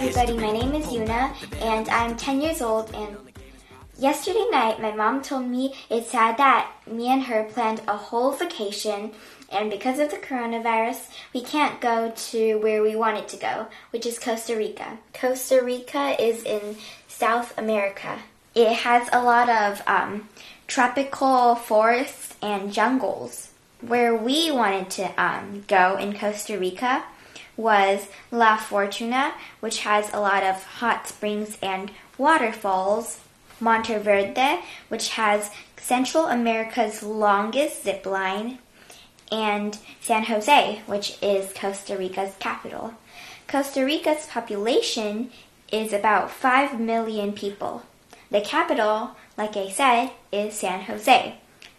everybody. My name is Yuna, and I'm 10 years old. And yesterday night, my mom told me it's sad that me and her planned a whole vacation, and because of the coronavirus, we can't go to where we wanted to go, which is Costa Rica. Costa Rica is in South America. It has a lot of um, tropical forests and jungles. Where we wanted to um, go in Costa Rica was La Fortuna, which has a lot of hot springs and waterfalls. Monteverde, which has Central America's longest zip line. And San Jose, which is Costa Rica's capital. Costa Rica's population is about 5 million people. The capital, like I said, is San Jose.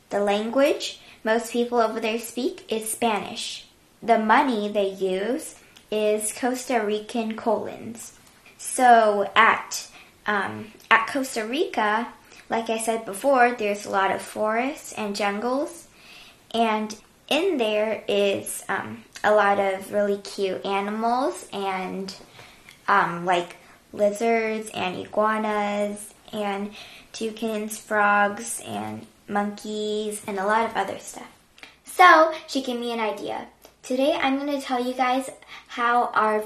The language most people over there speak is Spanish. The money they use is Costa Rican colons. So at um, at Costa Rica, like I said before, there's a lot of forests and jungles, and in there is um, a lot of really cute animals and um, like lizards and iguanas and toucans, frogs, and monkeys, and a lot of other stuff. So she gave me an idea. Today I'm going to tell you guys how our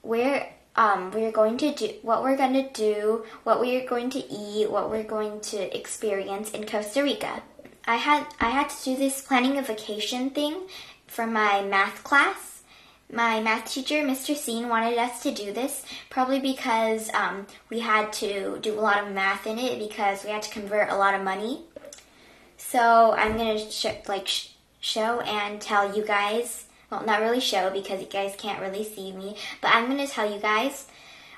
where um, we're going to do what we're going to do, what we're going to eat, what we're going to experience in Costa Rica. I had I had to do this planning a vacation thing for my math class. My math teacher, Mr. Seen, wanted us to do this probably because um, we had to do a lot of math in it because we had to convert a lot of money. So I'm gonna sh- like sh- show and tell you guys Well, not really show because you guys can't really see me, but I'm gonna tell you guys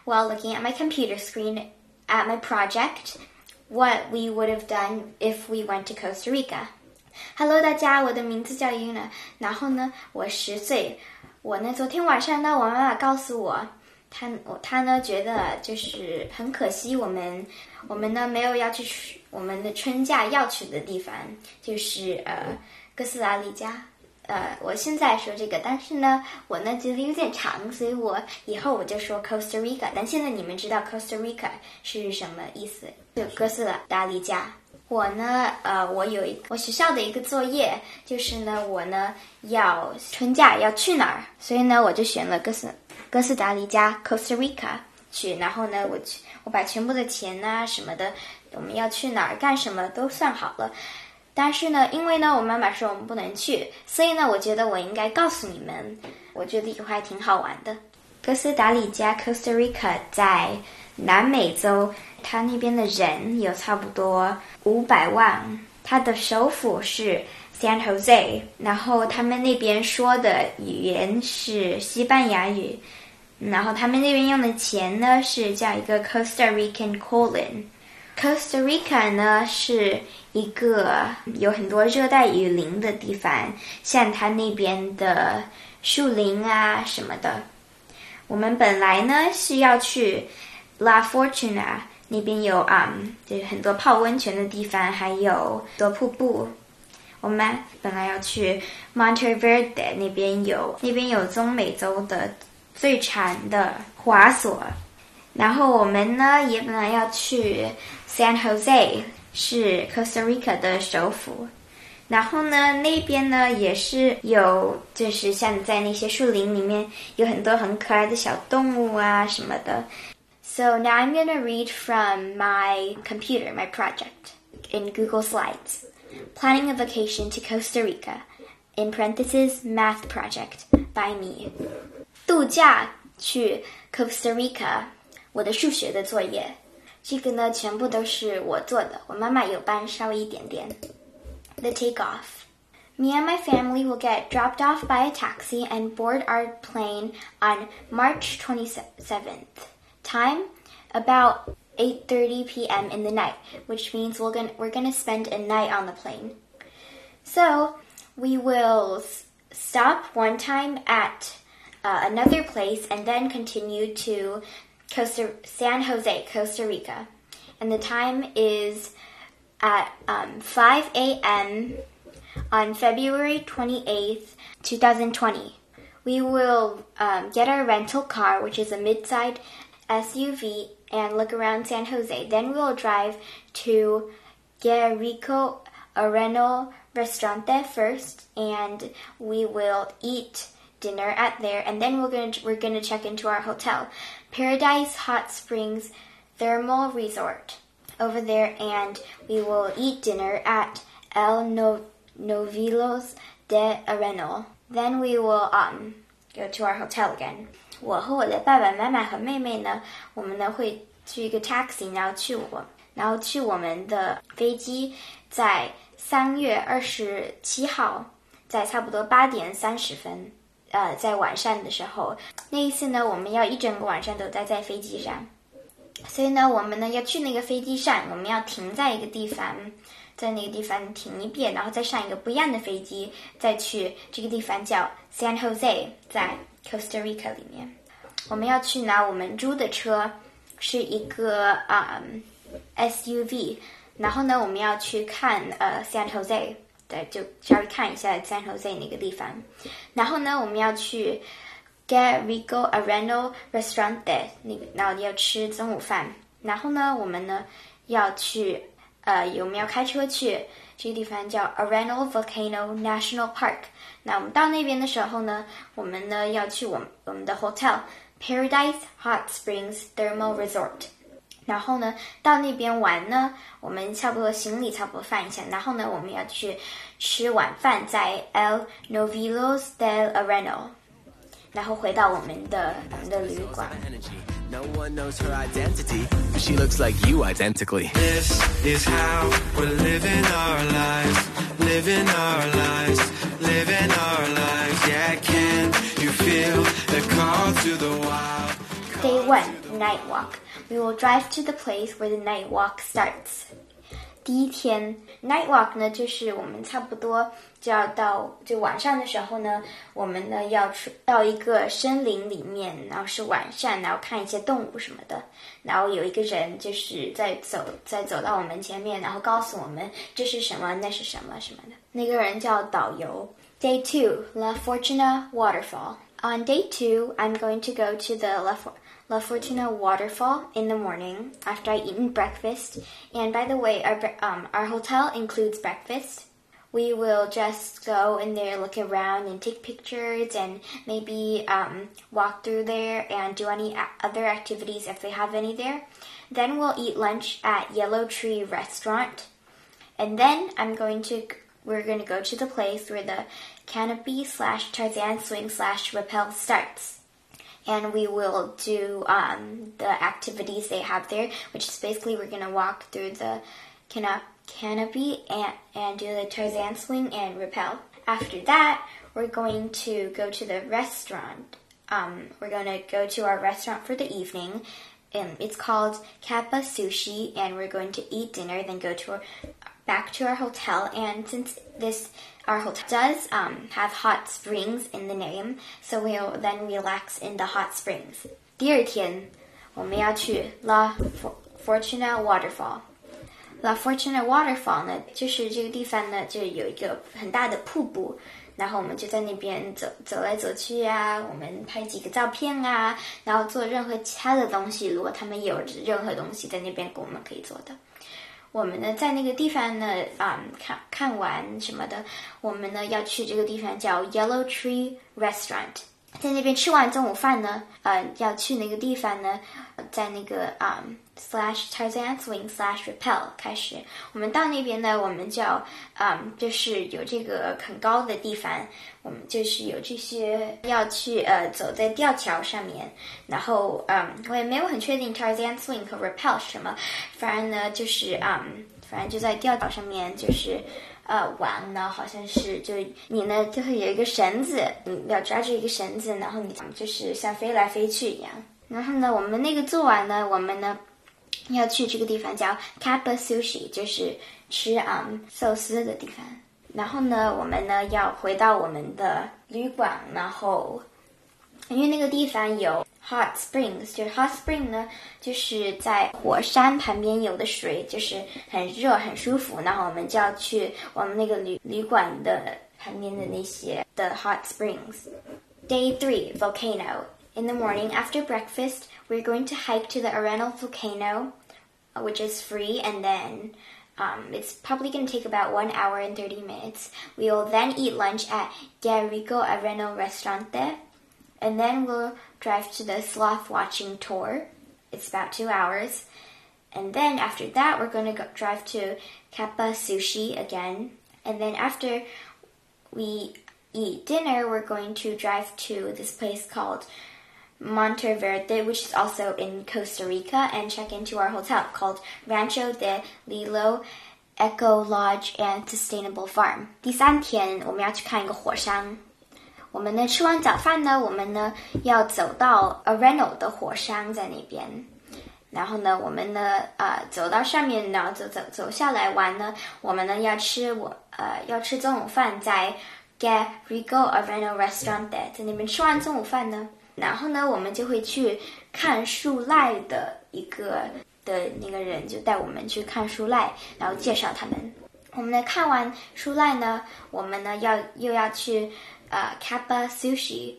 while looking at my computer screen at my project what we would have done if we went to Costa Rica. Hello，大家，我的名字叫 Yuna，然后呢，我十岁。我呢，昨天晚上呢，我妈妈告诉我，她我她呢觉得就是很可惜，我们我们呢没有要去我们的春假要去的地方，就是呃哥斯达黎加。 呃，我现在说这个，但是呢，我呢觉得有点长，所以我以后我就说 Costa Rica。但现在你们知道 Costa Rica 是什么意思？就哥斯达黎加。我呢，呃，我有一我学校的一个作业，就是呢，我呢要春假要去哪儿，所以呢，我就选了哥斯哥斯达黎加 Costa Rica 去，然后呢，我去我把全部的钱呐、什么的，我们要去哪儿干什么都算好了。但是呢，因为呢，我妈妈说我们不能去，所以呢，我觉得我应该告诉你们，我觉得以后还挺好玩的。哥斯达黎加 Costa Rica 在南美洲，它那边的人有差不多五百万，它的首府是 San Jose，然后他们那边说的语言是西班牙语，然后他们那边用的钱呢是叫一个 Costa Rican colon。Costa Rica 呢是一个有很多热带雨林的地方，像它那边的树林啊什么的。我们本来呢是要去 La Fortuna 那边有啊、就是很多泡温泉的地方，还有多瀑布。我们本来要去 Monteverde 那边有那边有中美洲的最长的滑索。然后我们呢也本来要去 San Jose，是 Costa Rica 的首府。然后呢，那边呢也是有，就是像在那些树林里面有很多很可爱的小动物啊什么的。So now I'm gonna read from my computer, my project, in Google Slides. Planning a vacation to Costa Rica, in parentheses, math project by me. 度假去 Costa Rica，我的数学的作业。 这个呢，全部都是我做的，我妈妈有帮稍微一点点。The takeoff. Me and my family will get dropped off by a taxi and board our plane on March 27th. Time about 8:30 p.m. in the night, which means we're going we're going to spend a night on the plane. So, we will stop one time at uh, another place and then continue to Costa San Jose, Costa Rica. And the time is at um, 5 a.m. on February 28th, 2020. We will um, get our rental car, which is a mid-sized SUV, and look around San Jose. Then we'll drive to Guerrico Areno Restaurante first, and we will eat dinner at there, and then we're gonna we're gonna check into our hotel, Paradise Hot Springs Thermal Resort, over there, and we will eat dinner at El no- Novilos de Areno. Then we will um go to our hotel again. 我和我的爸爸妈妈和妹妹呢，我们呢会去一个 taxi，然后去我，然后去我们的飞机，在三月二十七号，在差不多八点三十分， 呃，在晚上的时候，那一次呢，我们要一整个晚上都待在飞机上，所以呢，我们呢要去那个飞机上，我们要停在一个地方，在那个地方停一遍，然后再上一个不一样的飞机，再去这个地方叫 San Jose，在 Costa Rica 里面，我们要去拿我们租的车，是一个啊、SUV，然后呢，我们要去看呃 San Jose。对，就稍微看一下 San Jose 那个地方。然后呢，我们要去 Garrigo Areno Restaurant 那个，然后要吃中午饭。然后呢，我们呢要去呃，我们要开车去这个地方叫 Areno Volcano National Park。那我们到那边的时候呢，我们呢要去我们我们的 hotel Paradise Hot Springs Thermal Resort。然后呢，到那边玩呢，我们差不多行李差不多放一下，然后呢，我们要去吃晚饭，在 El Novilos del Areno，然后回到我们的我们的旅馆。No one knows her identity, but she looks like you identically. This is how we're living our lives, living our lives, living our lives. Yeah, can you feel the call to the wild? Day one, night walk. We will drive to the place where the night walk starts. 第一天 night walk 呢，就是我们差不多就要到就晚上的时候呢，我们呢要去到一个森林里面，然后是晚上，然后看一些动物什么的。然后有一个人就是在走，在走到我们前面，然后告诉我们这是什么，那是什么什么的。那个人叫导游。Day two, La Fortuna Waterfall. On day two, I'm going to go to the La, For- La Fortuna Waterfall in the morning after I eaten breakfast. And by the way, our um, our hotel includes breakfast. We will just go in there, look around, and take pictures, and maybe um, walk through there and do any other activities if they have any there. Then we'll eat lunch at Yellow Tree Restaurant. And then I'm going to we're going to go to the place where the canopy slash Tarzan swing slash rappel starts. And we will do um, the activities they have there, which is basically we're going to walk through the cana- canopy and, and do the Tarzan swing and rappel. After that, we're going to go to the restaurant. Um, we're going to go to our restaurant for the evening. And it's called Kappa Sushi, and we're going to eat dinner, then go to our, back to our hotel. And since this our hotel does um, have hot springs in the name, so we'll then relax in the hot springs. 第二天，我们要去 La For- Fortuna Waterfall。La Fortuna Waterfall 呢，就是这个地方呢，就有一个很大的瀑布，然后我们就在那边走走来走去啊，我们拍几个照片啊，然后做任何其他的东西。如果他们有任何东西在那边给我们可以做的， 我们呢在那个地方呢，啊、看看完什么的，我们呢要去这个地方叫 Yellow Tree Restaurant。在那边吃完中午饭呢，呃，要去那个地方呢，在那个啊、slash Tarzan Swing slash Rappel 开始。我们到那边呢，我们就要啊、就是有这个很高的地方，我们就是有这些要去呃走在吊桥上面，然后嗯，我也没有很确定 Tarzan Swing 和 Rappel 是什么，反正呢就是嗯，反正就在吊岛上面就是。呃，玩呢，好像是就你呢就会有一个绳子，你要抓住一个绳子，然后你就是像飞来飞去一样。然后呢，我们那个做完呢，我们呢要去这个地方叫 Kappa Sushi，就是吃啊、嗯寿司的地方。然后呢，我们呢要回到我们的旅馆，然后因为那个地方有 hot springs，就是 hot spring 呢，就是在火山旁边有的水，就是很热很舒服。然后我们就要去我们那个旅旅馆的旁边的那些的 hot springs。 Day 3 Volcano. In the morning after breakfast, we're going to hike to the Arenal volcano, uh, which is free, and then um, it's probably going to take about one hour and 30 minutes. We will then eat lunch at Garrigo Arenal Restaurante, and then we'll drive to the sloth watching tour. It's about two hours. And then after that, we're going to go drive to Kappa Sushi again. And then after we eat dinner, we're going to drive to this place called Monteverde, which is also in Costa Rica, and check into our hotel called Rancho de Lilo Eco Lodge and Sustainable Farm. 第三天，我们要去看一个火山。 我们呢吃完早饭呢，我们呢要走到 Areno 的火山在那边。然后呢，我们呢，呃，走到上面，然后走走走下来玩呢，我们呢要吃我呃要吃中午饭，在 Garrigo Arenal Restaurant 在那边吃完中午饭呢，然后呢，我们就会去看树赖的一个的那个人就带我们去看树赖，然后介绍他们。我们呢看完树赖呢，我们呢要又要去呃 Kappa Sushi。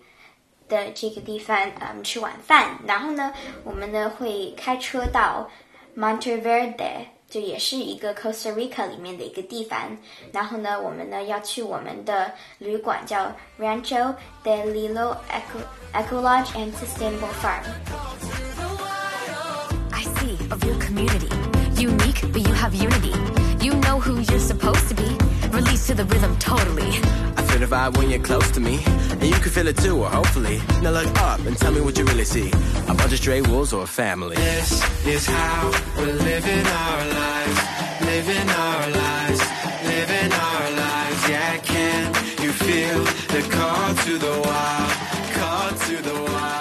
的这个地方，嗯，吃晚饭。然后呢，我们呢会开车到 Monteverde，就也是一个 Costa Rica 里面的一个地方。然后呢，我们呢要去我们的旅馆叫 Rancho de Lilo Eco Eco Lodge and Sustainable Farm。I see of your community. Unique, but you have unity. You know who you're supposed to be. Release to the rhythm totally. I feel the vibe when you're close to me, and you can feel it too, or hopefully. Now look up and tell me what you really see. A bunch of stray wolves or a family. This is how we're living our lives, living our lives, living our lives. Yeah, can you feel the call to the wild, call to the wild?